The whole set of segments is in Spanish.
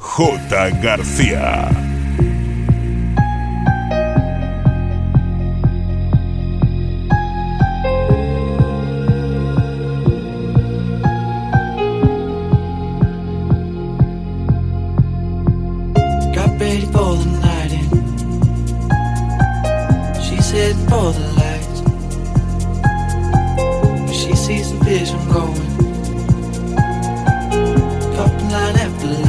J. García. Got ready for the night. She's heading for the lights. She sees the vision going. Top line after line.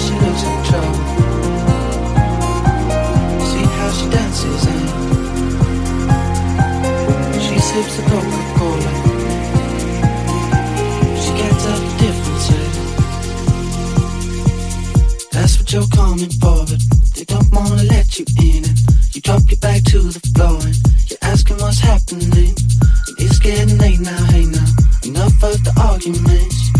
She looks in trouble. See how she dances and she sips the Coca Cola. She can't tell the difference. That's what you're coming for, but they don't wanna let you in and you drop your back to the floor and you're asking what's happening. It's getting late now, hey now. Enough of the arguments.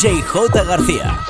DJ J. García.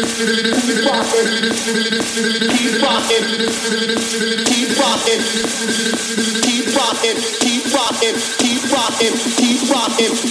Keep rocking, keep rocking.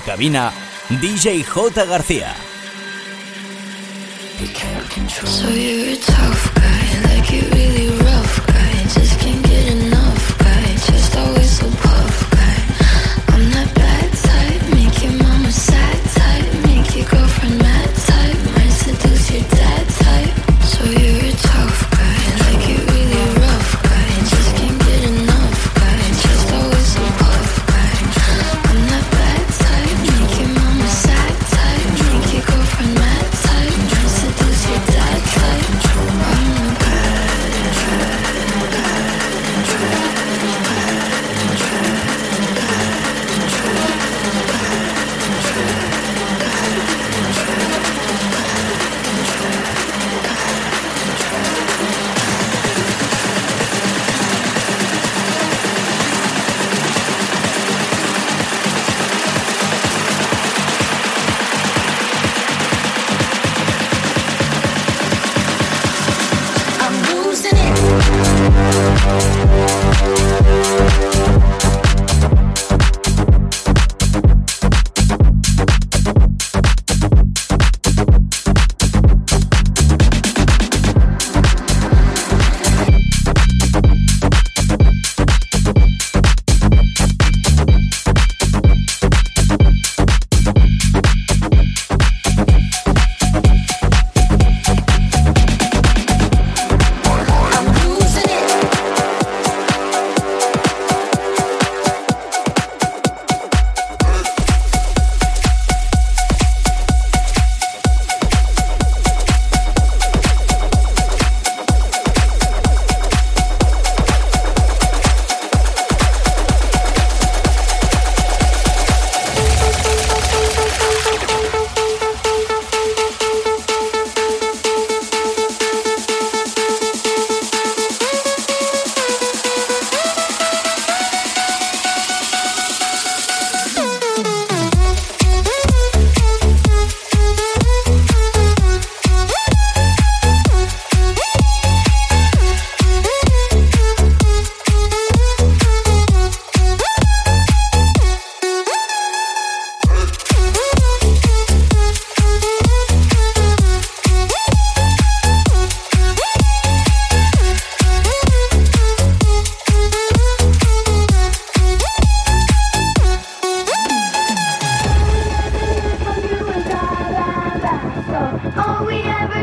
Cabina, DJ J. García.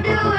do it.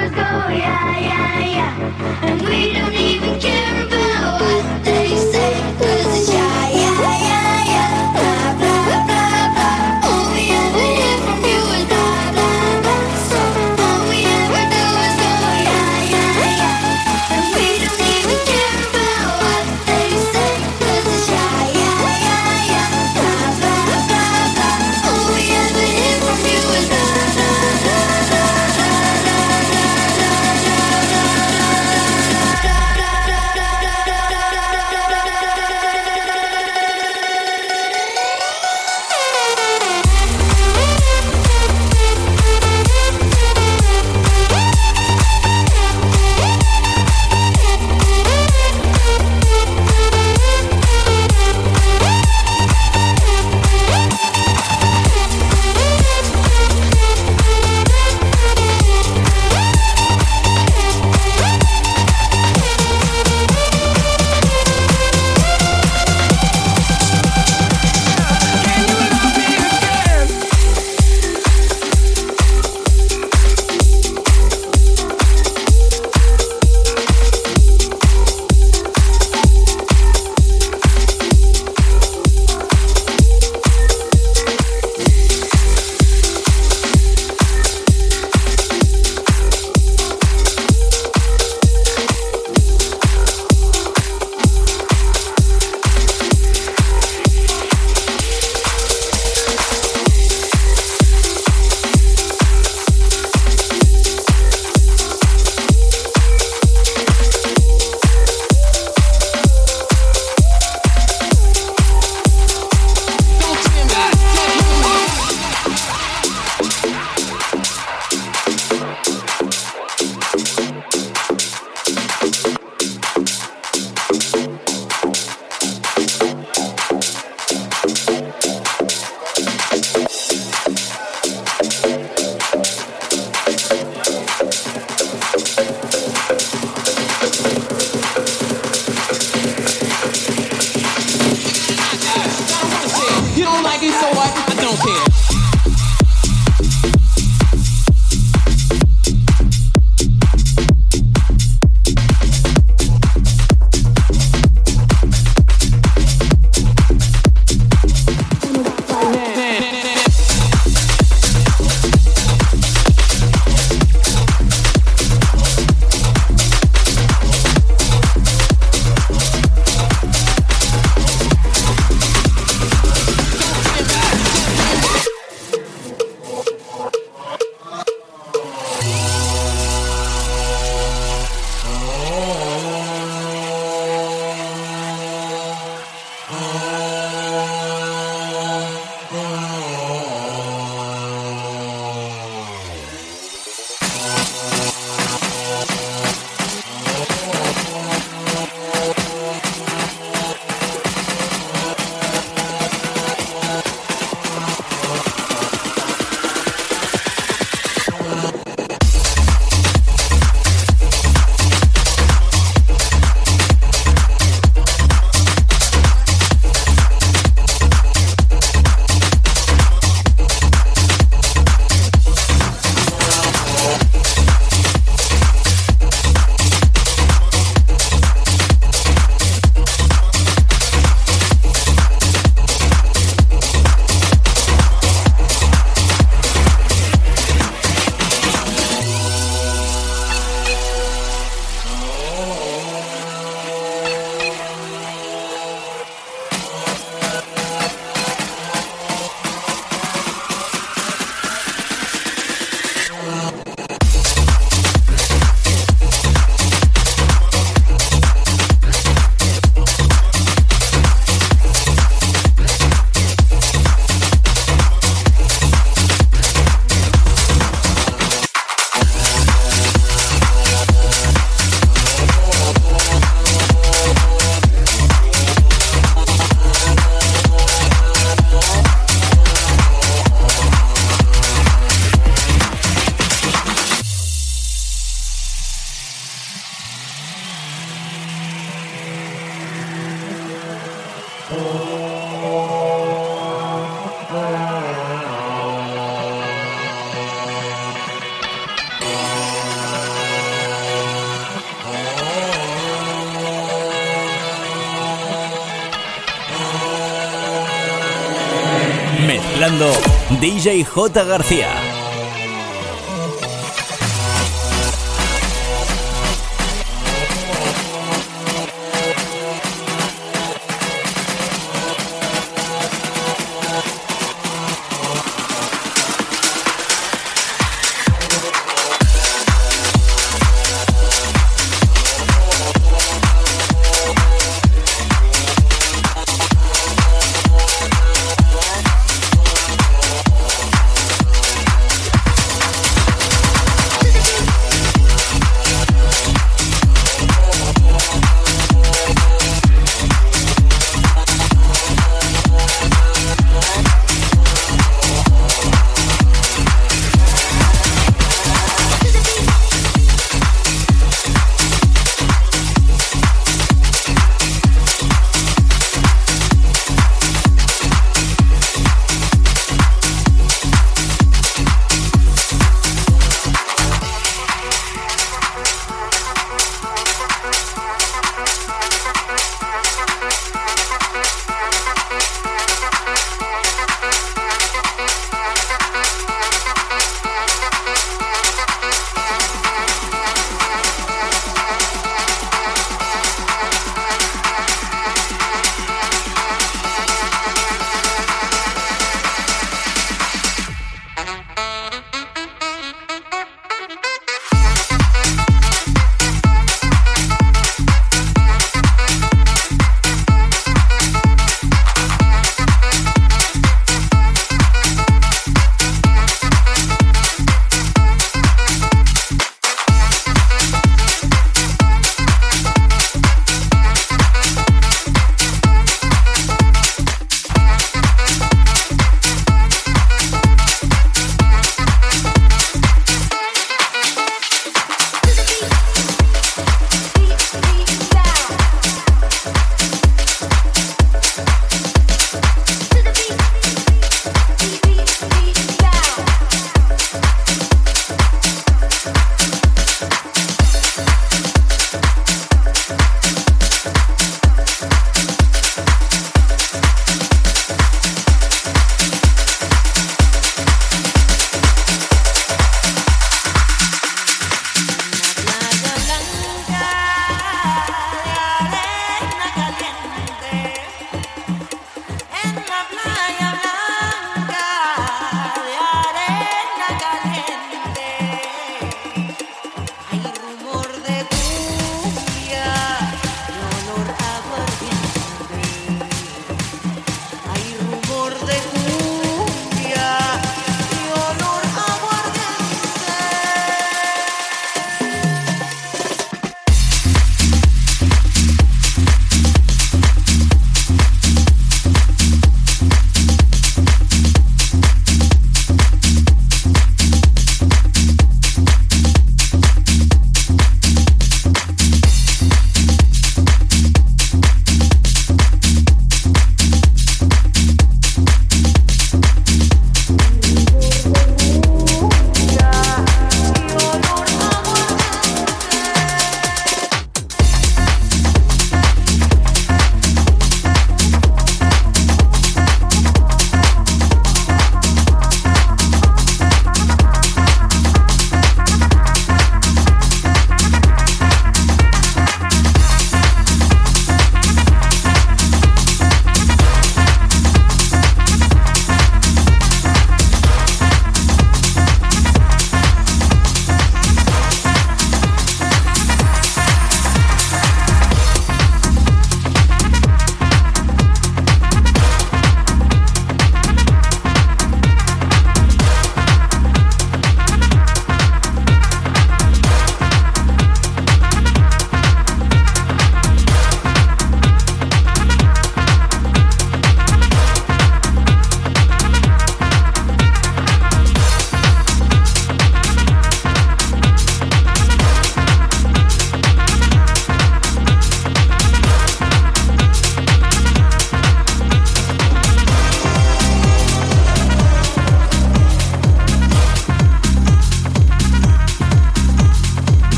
J. García.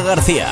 García.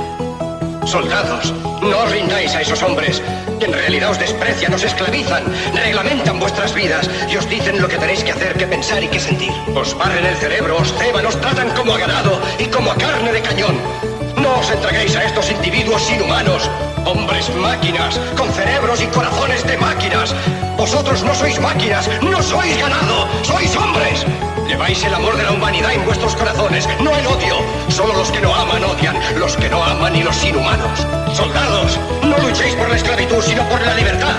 Soldados, no os rindáis a esos hombres que en realidad os desprecian, os esclavizan, reglamentan vuestras vidas y os dicen lo que tenéis que hacer, que pensar y que sentir. Os barren el cerebro, os ceban, os tratan como a ganado y como a carne de cañón. No os entreguéis a estos individuos inhumanos, Hombres máquinas, con cerebros y corazones de máquinas. Vosotros no sois máquinas, no sois ganado, sois hombres. Lleváis el amor de la humanidad en vuestros corazones, no el odio. Solo los que no aman odian, los que no aman y los inhumanos. Soldados, no luchéis por la esclavitud, sino por la libertad.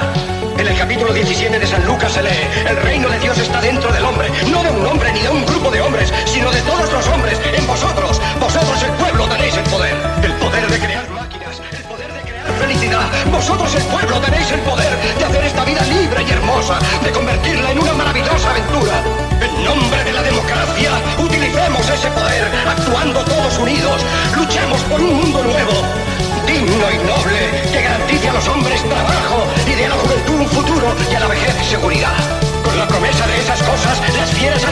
En el capítulo 17 de San Lucas se lee, el reino de Dios está dentro del hombre, no de un hombre ni de un grupo de hombres, sino de todos los hombres, en vosotros. Vosotros el pueblo tenéis el poder, el poder de crear felicidad. Vosotros, el pueblo, tenéis el poder de hacer esta vida libre y hermosa, de convertirla en una maravillosa aventura. En nombre de la democracia, utilicemos ese poder, actuando todos unidos. Luchemos por un mundo nuevo, digno y noble, que garantice a los hombres trabajo y dé a la juventud un futuro y a la vejez seguridad. Con la promesa de esas cosas, las fieras